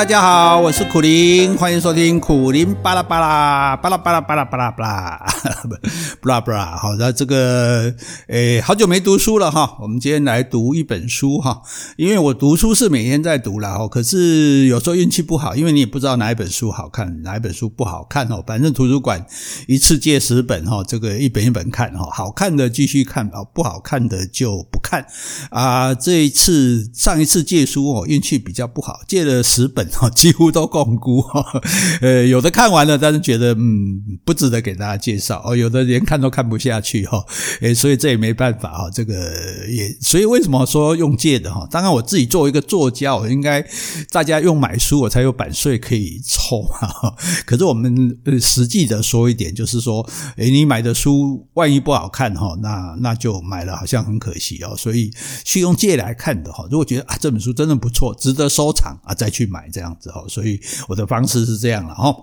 大家好，我是苦林，欢迎收听苦林巴拉巴拉巴拉巴拉巴拉巴拉巴拉。布拉布拉。好的，这个诶，好久没读书了哈，我们今天来读一本书哈。因为我读书是每天在读了哈，可是有时候运气不好，因为你也不知道哪一本书好看，哪一本书不好看哦。反正图书馆一次借十本哈，这个一本一本看哈，好看的继续看啊，不好看的就不看啊。这一次上一次借书哦，运气比较不好，借了十。本哈，几乎都共估哈，呃，有的看完了，但是觉得嗯不值得给大家介绍哦，有的连看都看不下去哈，诶，所以这也没办法哈，这个也，所以为什么说用借的哈？当然我自己作为一个作家，我应该大家用买书，我才有版税可以抽哈。可是我们实际的说一点，就是说，诶，你买的书万一不好看哈，那那就买了好像很可惜哦，所以去用借来看的哈。如果觉得啊这本书真的不错，值得收藏啊，再去。买这样子哈，所以我的方式是这样了哈。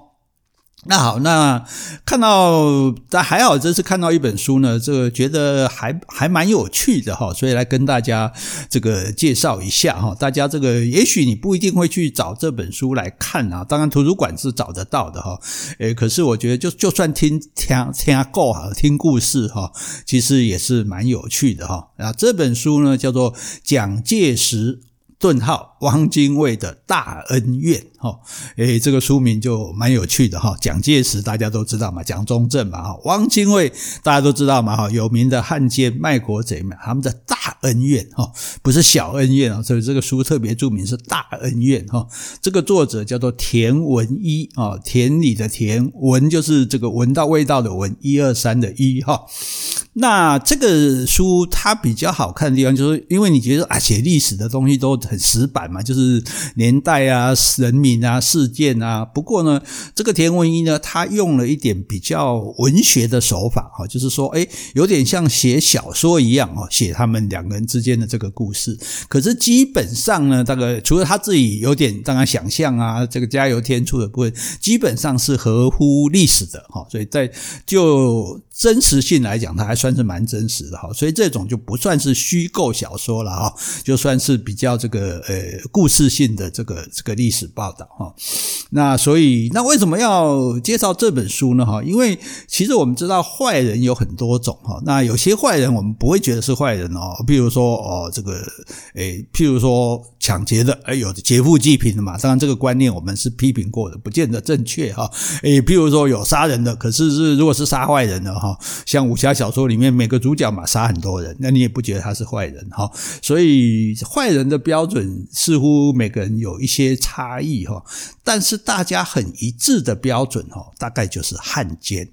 那好，那看到但还好，这次看到一本书呢，这个觉得还还蛮有趣的哈，所以来跟大家这个介绍一下哈。大家这个也许你不一定会去找这本书来看啊，当然图书馆是找得到的哈。诶，可是我觉得就就算听听听够好听故事哈，其实也是蛮有趣的哈。那，这本书呢叫做蒋介石。顿号，汪精卫的大恩怨，哈，诶，这个书名就蛮有趣的哈。蒋介石大家都知道嘛，蒋中正嘛，哈，汪精卫大家都知道嘛，哈，有名的汉奸卖国贼嘛，他们的大恩怨，哈，不是小恩怨啊，所以这个书特别著名是大恩怨，哈。这个作者叫做田文一，啊，田里的田，文就是这个闻到味道的闻，一二三的一，哈。那这个书它比较好看的地方，就是因为你觉得啊，写历史的东西都很死板嘛，就是年代啊、人民啊、事件啊。不过呢，这个田文一呢，他用了一点比较文学的手法哈，就是说，诶，有点像写小说一样哦，写他们两个人之间的这个故事。可是基本上呢，这个除了他自己有点当然想象啊，这个加油添醋的部分，基本上是合乎历史的哈。所以在就真实性来讲，它还算是蛮真实的哈。所以这种就不算是虚构小说了哈，就算是比较这个。呃，故事性的这个这个历史报道哈，那所以那为什么要介绍这本书呢？哈，因为其实我们知道坏人有很多种哈，那有些坏人我们不会觉得是坏人哦，譬如说哦这个诶，譬如说抢劫的，哎有劫富济贫的嘛，当然这个观念我们是批评过的，不见得正确哈。诶，譬如说有杀人的，可是是如果是杀坏人的哈，像武侠小说里面每个主角嘛杀很多人，那你也不觉得他是坏人哈。所以坏人的标准。似乎每个人有一些差异哈，但是大家很一致的标准哈，大概就是汉奸。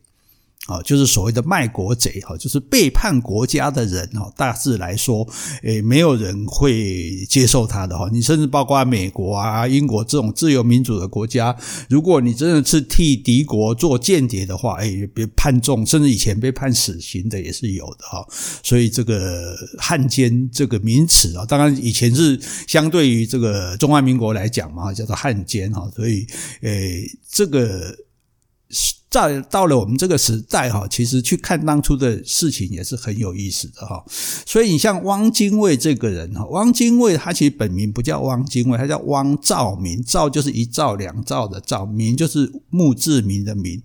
啊，就是所谓的卖国贼哈，就是背叛国家的人哈。大致来说，诶，没有人会接受他的哈。你甚至包括美国啊、英国这种自由民主的国家，如果你真的是替敌国做间谍的话，诶，别判重，甚至以前被判死刑的也是有的哈。所以这个汉奸这个名词啊，当然以前是相对于这个中华民国来讲嘛，叫做汉奸哈。所以，诶，这个。在到了我们这个时代哈，其实去看当初的事情也是很有意思的哈。所以你像汪精卫这个人哈，汪精卫他其实本名不叫汪精卫，他叫汪兆铭，兆就是一兆两兆的兆，铭就是墓志铭的铭。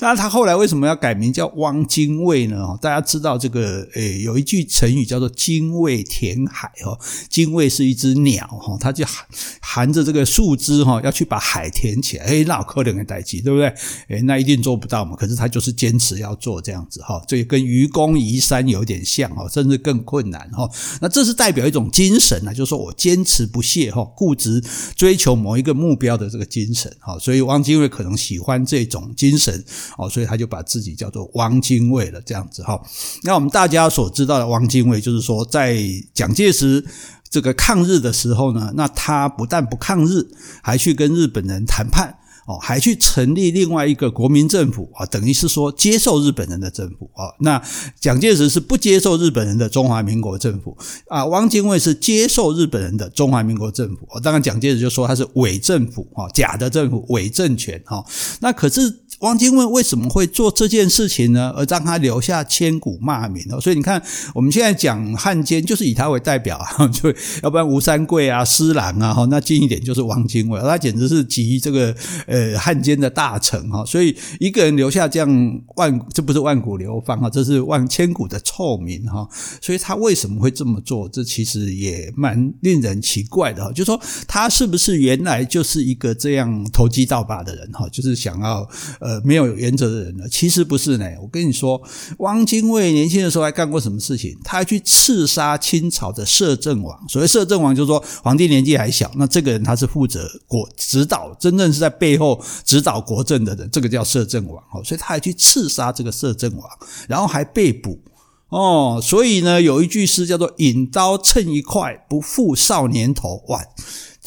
那他后来为什么要改名叫汪精卫呢？大家知道这个诶，有一句成语叫做“精卫填海”哈，精卫是一只鸟哈，它就含含着这个树枝哈，要去把海填起来。诶，那可能的代志，对不对？诶，那一定做。做不到嘛？可是他就是坚持要做这样子哈，这也跟愚公移山有点像哈，甚至更困难哈。那这是代表一种精神啊，就是说我坚持不懈哈，固执追求某一个目标的这个精神哈。所以汪精卫可能喜欢这种精神哦，所以他就把自己叫做汪精卫了这样子哈。那我们大家所知道的汪精卫，就是说在蒋介石这个抗日的时候呢，那他不但不抗日，还去跟日本人谈判。哦，还去成立另外一个国民政府啊，等于是说接受日本人的政府啊。那蒋介石是不接受日本人的中华民国政府啊，汪精卫是接受日本人的中华民国政府。当然，蒋介石就说他是伪政府啊，假的政府，伪政权啊。那可是汪精卫为什么会做这件事情呢？而让他留下千古骂名哦。所以你看，我们现在讲汉奸，就是以他为代表啊，就要不然吴三桂啊、施琅啊，哈，那近一点就是汪精卫，他简直是集这个呃汉奸的大成哈。所以一个人留下这样万，这不是万古流芳啊，这是万千古的臭名哈。所以他为什么会这么做？这其实也蛮令人奇怪的哈。就说他是不是原来就是一个这样投机倒把的人哈？就是想要呃。没有原则的人呢？其实不是呢。我跟你说，汪精卫年轻的时候还干过什么事情？他还去刺杀清朝的摄政王。所谓摄政王，就是说皇帝年纪还小，那这个人他是负责国指导，真正是在背后指导国政的人，这个叫摄政王。哦，所以他还去刺杀这个摄政王，然后还被捕。哦，所以呢，有一句诗叫做“引刀称一快，不负少年头”。哇！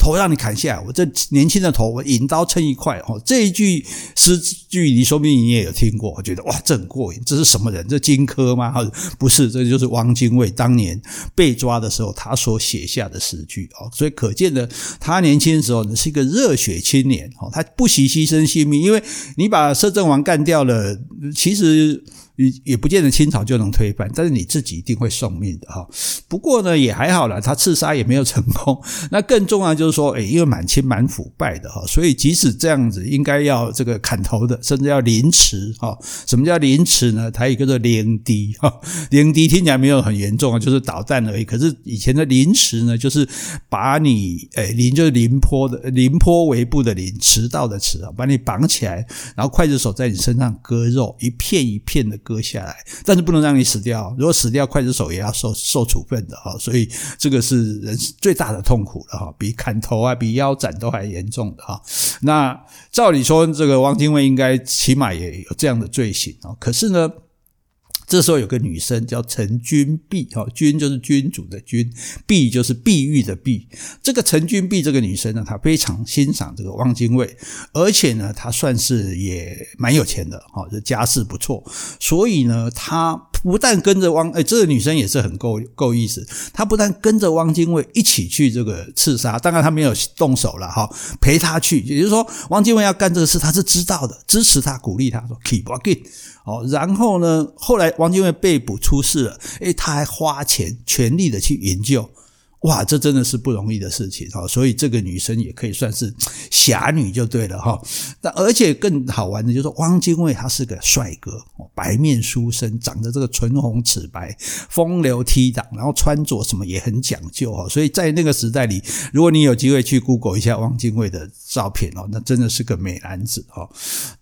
头让你砍下来，我这年轻的头，我引刀称一块。哦，这一句诗句，你说不定你也有听过。我觉得哇，这很过瘾。这是什么人？这荆轲吗？不是，这就是汪精卫当年被抓的时候他所写下的诗句。哦，所以可见的，他年轻的时候呢是一个热血青年。哦，他不惜牺牲性命，因为你把摄政王干掉了，其实。也也不见得清朝就能推翻，但是你自己一定会送命的哈。不过呢，也还好啦，他刺杀也没有成功。那更重要就是说，诶，因为满清蛮腐败的哈，所以即使这样子，应该要这个砍头的，甚至要凌迟哈。什么叫凌迟呢？它一个叫凌敌哈，凌敌听起来没有很严重啊，就是导弹而已。可是以前的凌迟呢，就是把你诶凌就是凌波的凌波微步的凌，迟到的迟啊，把你绑起来，然后刽子手在你身上割肉，一片一片的。割下来，但是不能让你死掉。如果死掉，刽子手也要受受处分的哈。所以这个是人最大的痛苦了哈，比砍头啊，比腰斩都还严重的哈。那照理说，这个汪精卫应该起码也有这样的罪行啊。可是呢？这时候有个女生叫陈君碧，哈，君就是君主的君，碧就是碧玉的碧。这个陈君碧这个女生呢，她非常欣赏这个汪精卫，而且呢，她算是也蛮有钱的，哈，这家世不错。所以呢，她不但跟着汪，哎，这个女生也是很够够意思。她不但跟着汪精卫一起去这个刺杀，当然她没有动手了，哈，陪他去。也就是说，汪精卫要干这个事，她是知道的，支持他，鼓励他说：“Keep walking。”哦，然后呢，后来王精卫被捕出事了，诶，他还花钱全力的去营救。哇，这真的是不容易的事情哈，所以这个女生也可以算是侠女就对了哈。那而且更好玩的就是，汪精卫他是个帅哥，白面书生，长得这个唇红齿白，风流倜傥，然后穿着什么也很讲究哈。所以在那个时代里，如果你有机会去 Google 一下汪精卫的照片哦，那真的是个美男子哈。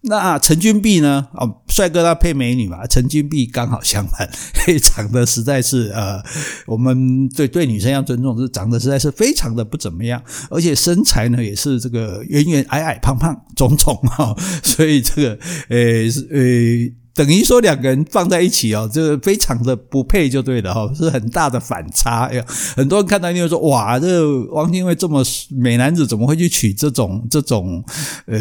那陈君碧呢？哦，帅哥他配美女嘛，陈君碧刚好相反，嘿，长得实在是呃，我们对对女生要尊重。是长得实在是非常的不怎么样，而且身材呢也是这个圆圆矮矮胖胖肿肿哈，所以这个呃呃等于说两个人放在一起哦，这个非常的不配就对了哈，是很大的反差呀。很多人看到你会说哇，这个汪精卫这么美男子，怎么会去娶这种这种呃？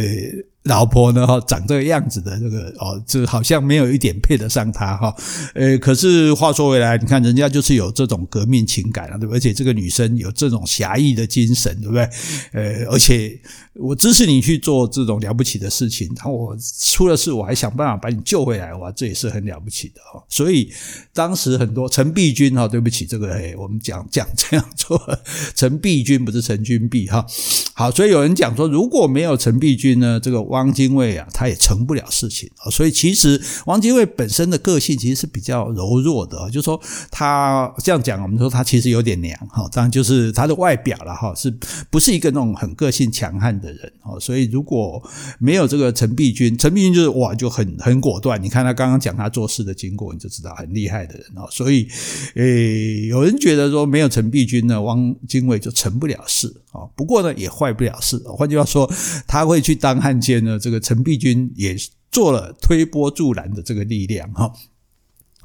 老婆呢？哈，长这个样子的这个哦，这好像没有一点配得上他哈。呃，可是话说回来，你看人家就是有这种革命情感啊，对不对？而且这个女生有这种侠义的精神，对不对？呃，而且我支持你去做这种了不起的事情，然后我出了事，我还想办法把你救回来，哇，这也是很了不起的哈。所以当时很多陈璧君哈，对不起，这个诶我们讲讲这样做，陈璧君不是陈君碧哈。好，所以有人讲说，如果没有陈璧君呢，这个。汪精卫啊，他也成不了事情啊，所以其实汪精卫本身的个性其实是比较柔弱的，就是说他这样讲，我们说他其实有点娘哈，当然就是他的外表了哈，是不是一个那种很个性强悍的人哦？所以如果没有这个陈璧君，陈璧君就是哇，就很很果断。你看他刚刚讲他做事的经过，你就知道很厉害的人哦。所以诶，有人觉得说没有陈璧君呢，汪精卫就成不了事啊。不过呢，也坏不了事。换句话说，他会去当汉奸。那这个陈璧君也做了推波助澜的这个力量哈。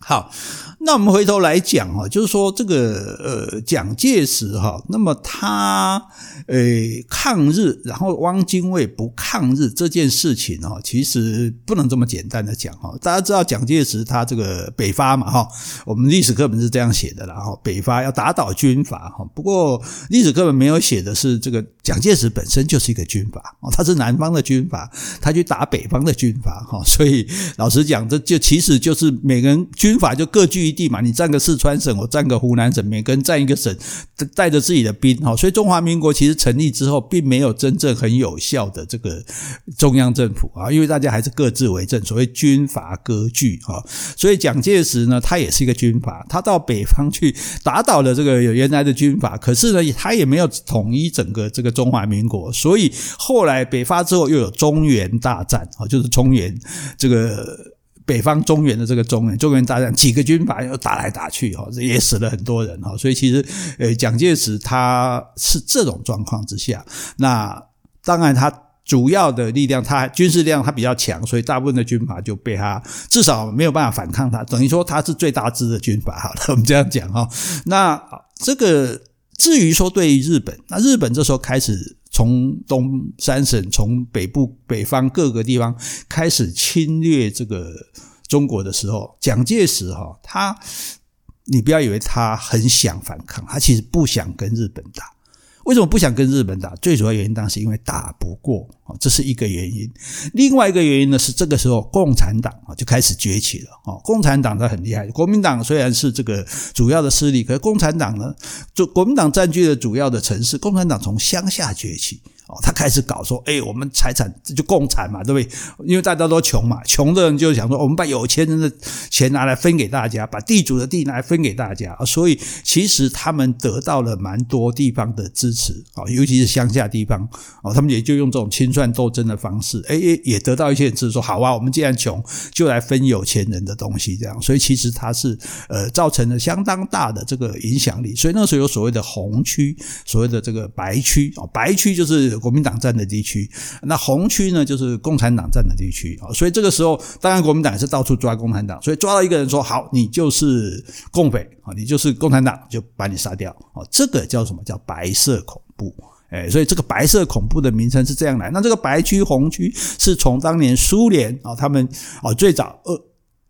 好，那我们回头来讲哈，就是说这个呃蒋介石哈，那么他呃抗日，然后汪精卫不抗日这件事情哈，其实不能这么简单的讲哈。大家知道蒋介石他这个北伐嘛哈，我们历史课本是这样写的，然后北伐要打倒军阀哈。不过历史课本没有写的是这个蒋介石本身就是一个军阀哦，他是南方的军阀，他去打北方的军阀哈。所以老实讲，这就其实就是每个人军。法就各据一地嘛，你占个四川省，我占个湖南省，每个人占一个省，带着自己的兵，哈，所以中华民国其实成立之后，并没有真正很有效的这个中央政府啊，因为大家还是各自为政，所谓军阀割据哈，所以蒋介石呢，他也是一个军阀，他到北方去打倒了这个原来的军阀，可是呢，他也没有统一整个这个中华民国，所以后来北伐之后又有中原大战啊，就是中原这个。北方中原的这个中原，中原大战几个军阀又打来打去，哈，也死了很多人，哈，所以其实，呃，蒋介石他是这种状况之下，那当然他主要的力量，他军事力量他比较强，所以大部分的军阀就被他至少没有办法反抗他，等于说他是最大支的军阀，好了，我们这样讲哈。那这个至于说对于日本，那日本这时候开始。从东三省，从北部北方各个地方开始侵略这个中国的时候，蒋介石哈，他你不要以为他很想反抗，他其实不想跟日本打。为什么不想跟日本打？最主要原因当时因为打不过啊，这是一个原因。另外一个原因呢，是这个时候共产党啊就开始崛起了啊。共产党它很厉害，国民党虽然是这个主要的势力，可是共产党呢，就国民党占据了主要的城市，共产党从乡下崛起。哦，他开始搞说，哎，我们财产这就共产嘛，对不对？因为大家都穷嘛，穷的人就想说，我们把有钱人的钱拿来分给大家，把地主的地拿来分给大家。所以其实他们得到了蛮多地方的支持啊，尤其是乡下地方哦，他们也就用这种清算斗争的方式，哎，也得到一些人支持，说好啊，我们既然穷，就来分有钱人的东西，这样。所以其实他是呃造成了相当大的这个影响力。所以那时候有所谓的红区，所谓的这个白区啊，白区就是。国民党占的地区，那红区呢，就是共产党占的地区啊。所以这个时候，当然国民党也是到处抓共产党，所以抓到一个人说好，你就是共匪啊，你就是共产党，就把你杀掉啊。这个叫什么？叫白色恐怖。哎，所以这个白色恐怖的名称是这样来。那这个白区、红区是从当年苏联啊，他们啊最早俄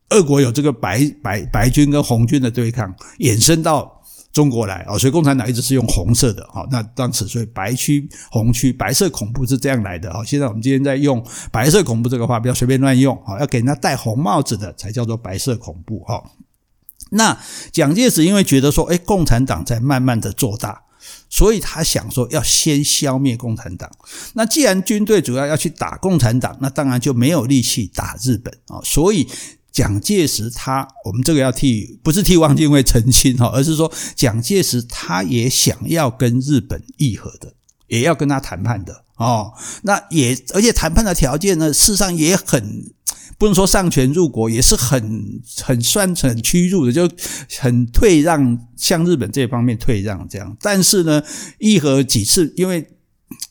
俄国有这个白白白军跟红军的对抗，衍生到。中国来啊，所以共产党一直是用红色的哈。那当时所以白区、红区、白色恐怖是这样来的啊。现在我们今天在用白色恐怖这个话，不要随便乱用啊，要给人家戴红帽子的才叫做白色恐怖哈。那蒋介石因为觉得说，哎，共产党在慢慢的做大，所以他想说要先消灭共产党。那既然军队主要要去打共产党，那当然就没有力气打日本啊，所以。蒋介石他，我们这个要替不是替汪精卫澄清哈，而是说蒋介石他也想要跟日本议和的，也要跟他谈判的哦。那也而且谈判的条件呢，事实上也很不能说上权入国，也是很很算很屈辱的，就很退让，向日本这方面退让这样。但是呢，议和几次，因为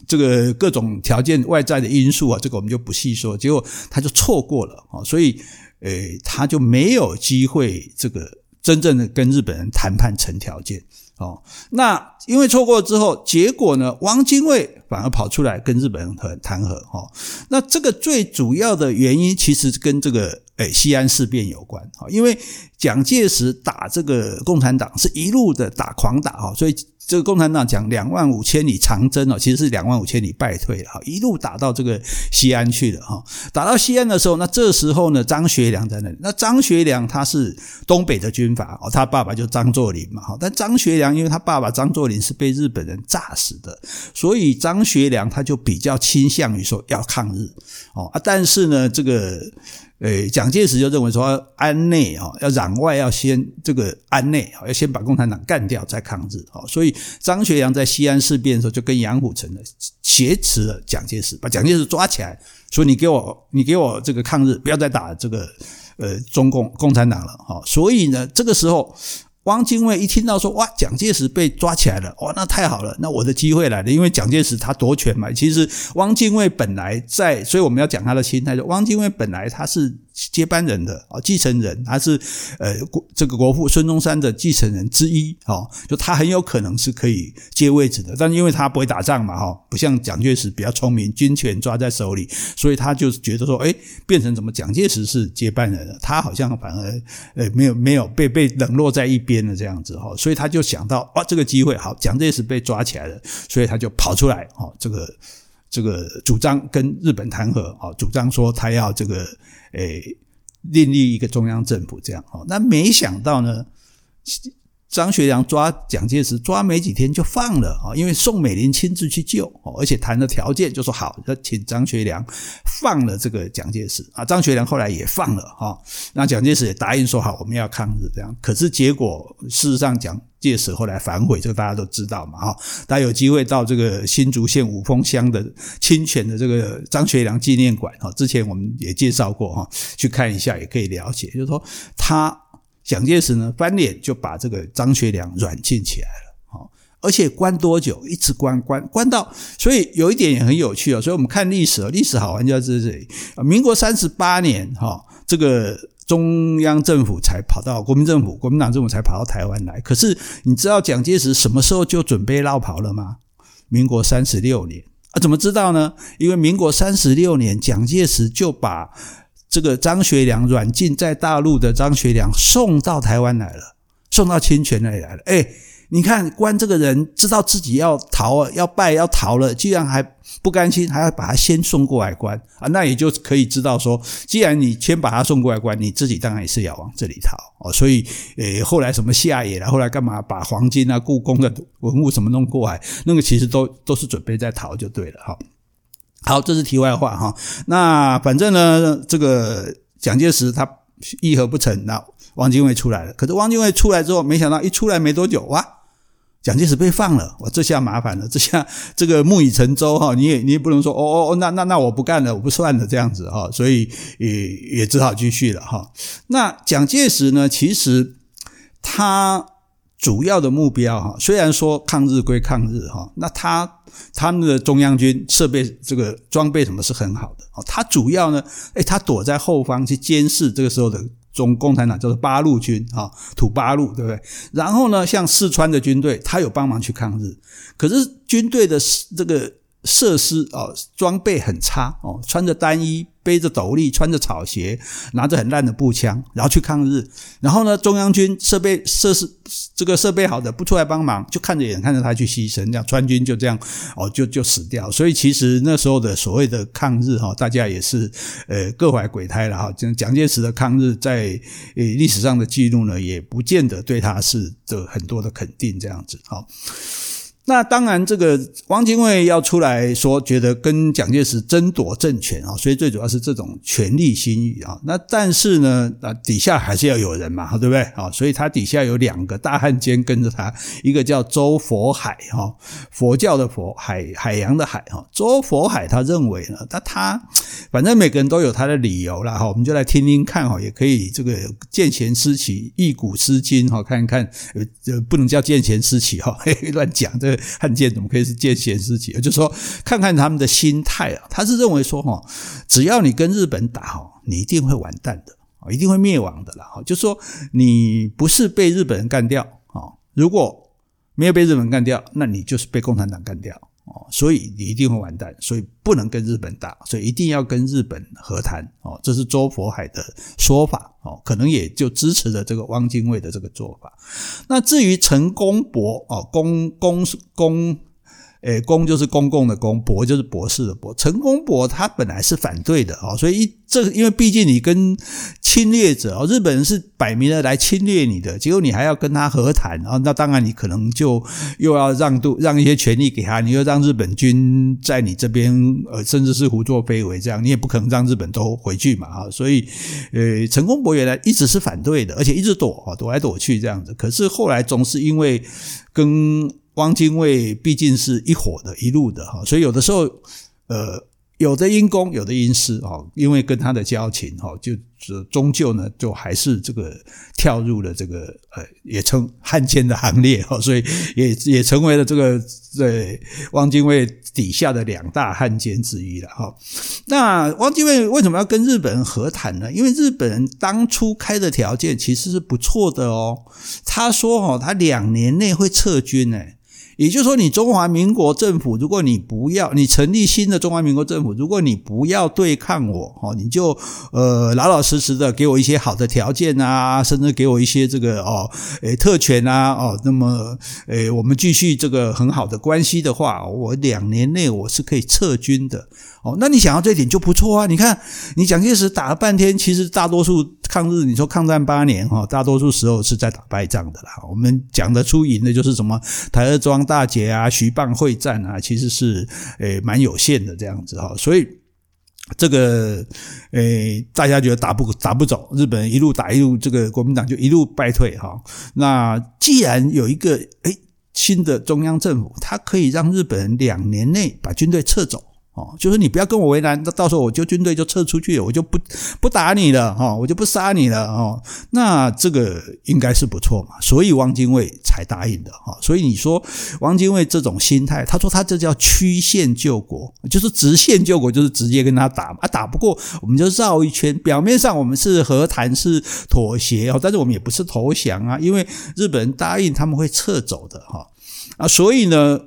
这个各种条件外在的因素啊，这个我们就不细说，结果他就错过了啊，所以。诶，他就没有机会这个真正的跟日本人谈判成条件哦。那因为错过之后，结果呢，汪精卫反而跑出来跟日本人谈谈和哦。那这个最主要的原因其实跟这个诶西安事变有关啊，因为蒋介石打这个共产党是一路的打狂打哈，所以。这个共产党讲两万五千里长征哦，其实是两万五千里败退了哈，一路打到这个西安去了哈。打到西安的时候，那这时候呢，张学良在那里。那张学良他是东北的军阀哦，他爸爸就张作霖嘛哈。但张学良因为他爸爸张作霖是被日本人炸死的，所以张学良他就比较倾向于说要抗日哦啊。但是呢，这个。诶，蒋介石就认为说，安内啊，要攘外，要先这个安内啊，要先把共产党干掉，再抗日啊。所以张学良在西安事变的时候，就跟杨虎城的挟持了蒋介石，把蒋介石抓起来，说你给我，你给我这个抗日，不要再打这个呃中共共产党了哈。所以呢，这个时候。汪精卫一听到说哇，蒋介石被抓起来了，哇，那太好了，那我的机会来了。因为蒋介石他夺权嘛，其实汪精卫本来在，所以我们要讲他的心态。就汪精卫本来他是接班人的啊，继承人，他是呃国这个国父孙中山的继承人之一哦，就他很有可能是可以接位置的，但因为他不会打仗嘛哈，不像蒋介石比较聪明，军权抓在手里，所以他就觉得说，哎，变成怎么蒋介石是接班人了，他好像反而呃没有没有被被冷落在一边的这样子哈，所以他就想到哇，这个机会好，蒋介石被抓起来了，所以他就跑出来哈，这个。这个主张跟日本谈和，啊，主张说他要这个，诶，另立一个中央政府这样，哦，那没想到呢，张学良抓蒋介石抓没几天就放了啊，因为宋美龄亲自去救，而且谈的条件就说好，要请张学良放了这个蒋介石啊，张学良后来也放了哈，那蒋介石也答应说好，我们要抗日这样，可是结果事实上蒋介石后来反悔，这个大家都知道嘛哈，大家有机会到这个新竹县五峰乡的清泉的这个张学良纪念馆哈，之前我们也介绍过哈，去看一下也可以了解，就是说他。蒋介石呢，翻脸就把这个张学良软禁起来了，哈，而且关多久？一直关关关到，所以有一点也很有趣哦。所以我们看历史，历史好玩就要在这里。民国三十八年，哈，这个中央政府才跑到国民政府，国民党政府才跑到台湾来。可是你知道蒋介石什么时候就准备落跑了吗？民国三十六年啊？怎么知道呢？因为民国三十六年，蒋介石就把。这个张学良软禁在大陆的张学良送到台湾来了，送到清泉那里来了。哎，你看关这个人知道自己要逃了，要败要逃了，居然还不甘心，还要把他先送过来关啊！那也就可以知道说，既然你先把他送过来关，你自己当然也是要往这里逃哦。所以，诶，后来什么下野了，后来干嘛把黄金啊、故宫的文物什么弄过来，那个其实都都是准备在逃就对了哈。好，这是题外话哈。那反正呢，这个蒋介石他议和不成，那汪精卫出来了。可是汪精卫出来之后，没想到一出来没多久，哇，蒋介石被放了。我，这下麻烦了，这下这个木已成舟哈，你也你也不能说哦哦哦，那那那我不干了，我不算了这样子哈。所以也也只好继续了哈。那蒋介石呢，其实他。主要的目标哈，虽然说抗日归抗日哈，那他他们的中央军设备这个装备什么是很好的哦，他主要呢，哎，他躲在后方去监视这个时候的中共产党叫做八路军啊，土八路对不对？然后呢，像四川的军队，他有帮忙去抗日，可是军队的这个。设施啊，装备很差哦，穿着单衣，背着斗笠，穿着草鞋，拿着很烂的步枪，然后去抗日。然后呢，中央军设备设施这个设备好的不出来帮忙，就看着眼看着他去牺牲，这样川军就这样哦，就就死掉。所以其实那时候的所谓的抗日哈，大家也是呃各怀鬼胎了哈。蒋介石的抗日在呃历史上的记录呢，也不见得对他是的很多的肯定这样子哈。那当然，这个汪精卫要出来说，觉得跟蒋介石争夺政权啊，所以最主要是这种权力心欲啊。那但是呢，啊底下还是要有人嘛，对不对啊？所以他底下有两个大汉奸跟着他，一个叫周佛海哈，佛教的佛，海海洋的海哈。周佛海他认为呢，那他反正每个人都有他的理由啦哈，我们就来听听看哈，也可以这个见贤思齐，忆古思今哈，看一看呃不能叫见贤思齐哈，乱讲这个汉奸怎么可以是见贤思齐？就是说，看看他们的心态啊，他是认为说，哈，只要你跟日本打，哈，你一定会完蛋的，一定会灭亡的了，哈。就说，你不是被日本人干掉，啊，如果没有被日本干掉，那你就是被共产党干掉。所以你一定会完蛋，所以不能跟日本打，所以一定要跟日本和谈哦，这是周佛海的说法哦，可能也就支持了这个汪精卫的这个做法。那至于陈公博哦，公公公。诶，公就是公共的公，博就是博士的博。陈公博他本来是反对的啊，所以一这因为毕竟你跟侵略者啊，日本人是摆明了来侵略你的，结果你还要跟他和谈啊，那当然你可能就又要让渡让一些权利给他，你又让日本军在你这边呃，甚至是胡作非为这样，你也不可能让日本都回去嘛啊，所以呃，陈公博原来一直是反对的，而且一直躲啊，躲来躲去这样子，可是后来总是因为跟汪精卫毕竟是一伙的、一路的哈，所以有的时候，呃，有的因公，有的因私，因为跟他的交情哈，就终究呢，就还是这个跳入了这个呃，也称汉奸的行列哈，所以也也成为了这个在汪精卫底下的两大汉奸之一了哈。那汪精卫为什么要跟日本人和谈呢？因为日本人当初开的条件其实是不错的哦，他说哦，他两年内会撤军也就是说，你中华民国政府，如果你不要你成立新的中华民国政府，如果你不要对抗我，哦，你就呃老老实实的给我一些好的条件啊，甚至给我一些这个哦，诶特权啊，哦，那么诶我们继续这个很好的关系的话，我两年内我是可以撤军的。哦，那你想要这点就不错啊！你看，你蒋介石打了半天，其实大多数抗日，你说抗战八年哈，大多数时候是在打败仗的啦。我们讲得出赢的就是什么台儿庄大捷啊、徐蚌会战啊，其实是诶蛮有限的这样子哈。所以这个诶大家觉得打不打不走，日本一路打一路，这个国民党就一路败退哈。那既然有一个诶新的中央政府，它可以让日本人两年内把军队撤走。哦，就是你不要跟我为难，那到时候我就军队就撤出去了，我就不不打你了，哈，我就不杀你了，哦，那这个应该是不错嘛，所以汪精卫才答应的，哈，所以你说汪精卫这种心态，他说他这叫曲线救国，就是直线救国，就是直接跟他打嘛，啊，打不过我们就绕一圈，表面上我们是和谈是妥协哦，但是我们也不是投降啊，因为日本人答应他们会撤走的，哈，啊，所以呢，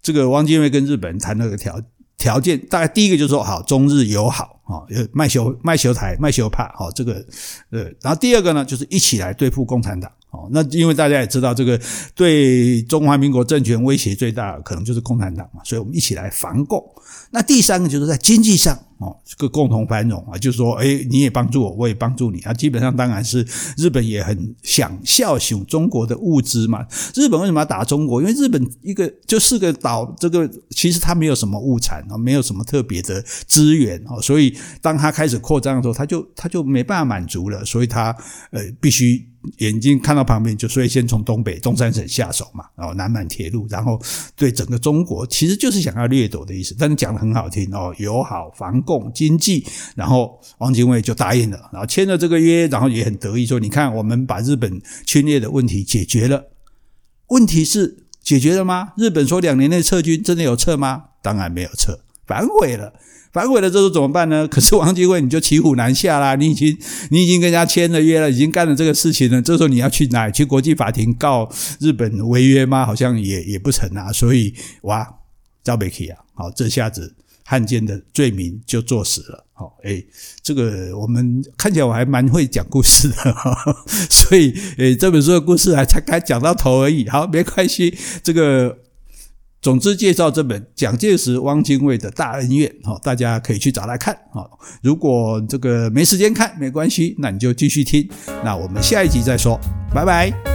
这个汪精卫跟日本人谈那个条。条件大概第一个就是说好，中日友好啊，卖修卖修台卖修帕好这个呃，然后第二个呢就是一起来对付共产党。哦，那因为大家也知道，这个对中华民国政权威胁最大的可能就是共产党嘛，所以我们一起来防共。那第三个就是在经济上，哦，这个共同繁荣啊，就是说，哎，你也帮助我，我也帮助你啊。基本上当然是日本也很想效仿中国的物资嘛。日本为什么要打中国？因为日本一个就四个岛，这个其实它没有什么物产啊，没有什么特别的资源啊，所以当它开始扩张的时候，它就它就没办法满足了，所以它呃必须。眼睛看到旁边，就所以先从东北东三省下手嘛，然后南满铁路，然后对整个中国，其实就是想要掠夺的意思。但是讲得很好听哦，友好、防共、经济，然后汪精卫就答应了，然后签了这个约，然后也很得意说：“你看，我们把日本侵略的问题解决了。问题是解决了吗？日本说两年内撤军，真的有撤吗？当然没有撤，反悔了。”反悔了，这时候怎么办呢？可是王继卫你就骑虎难下啦，你已经你已经跟人家签了约了，已经干了这个事情了。这时候你要去哪？去国际法庭告日本违约吗？好像也也不成啊。所以哇，赵北起啊，好，这下子汉奸的罪名就坐实了。好，诶，这个我们看起来我还蛮会讲故事的，所以诶，这本书的故事还才刚讲到头而已。好，没关系，这个。总之，介绍这本蒋介石、汪精卫的大恩怨，好，大家可以去找来看。好，如果这个没时间看，没关系，那你就继续听。那我们下一集再说，拜拜。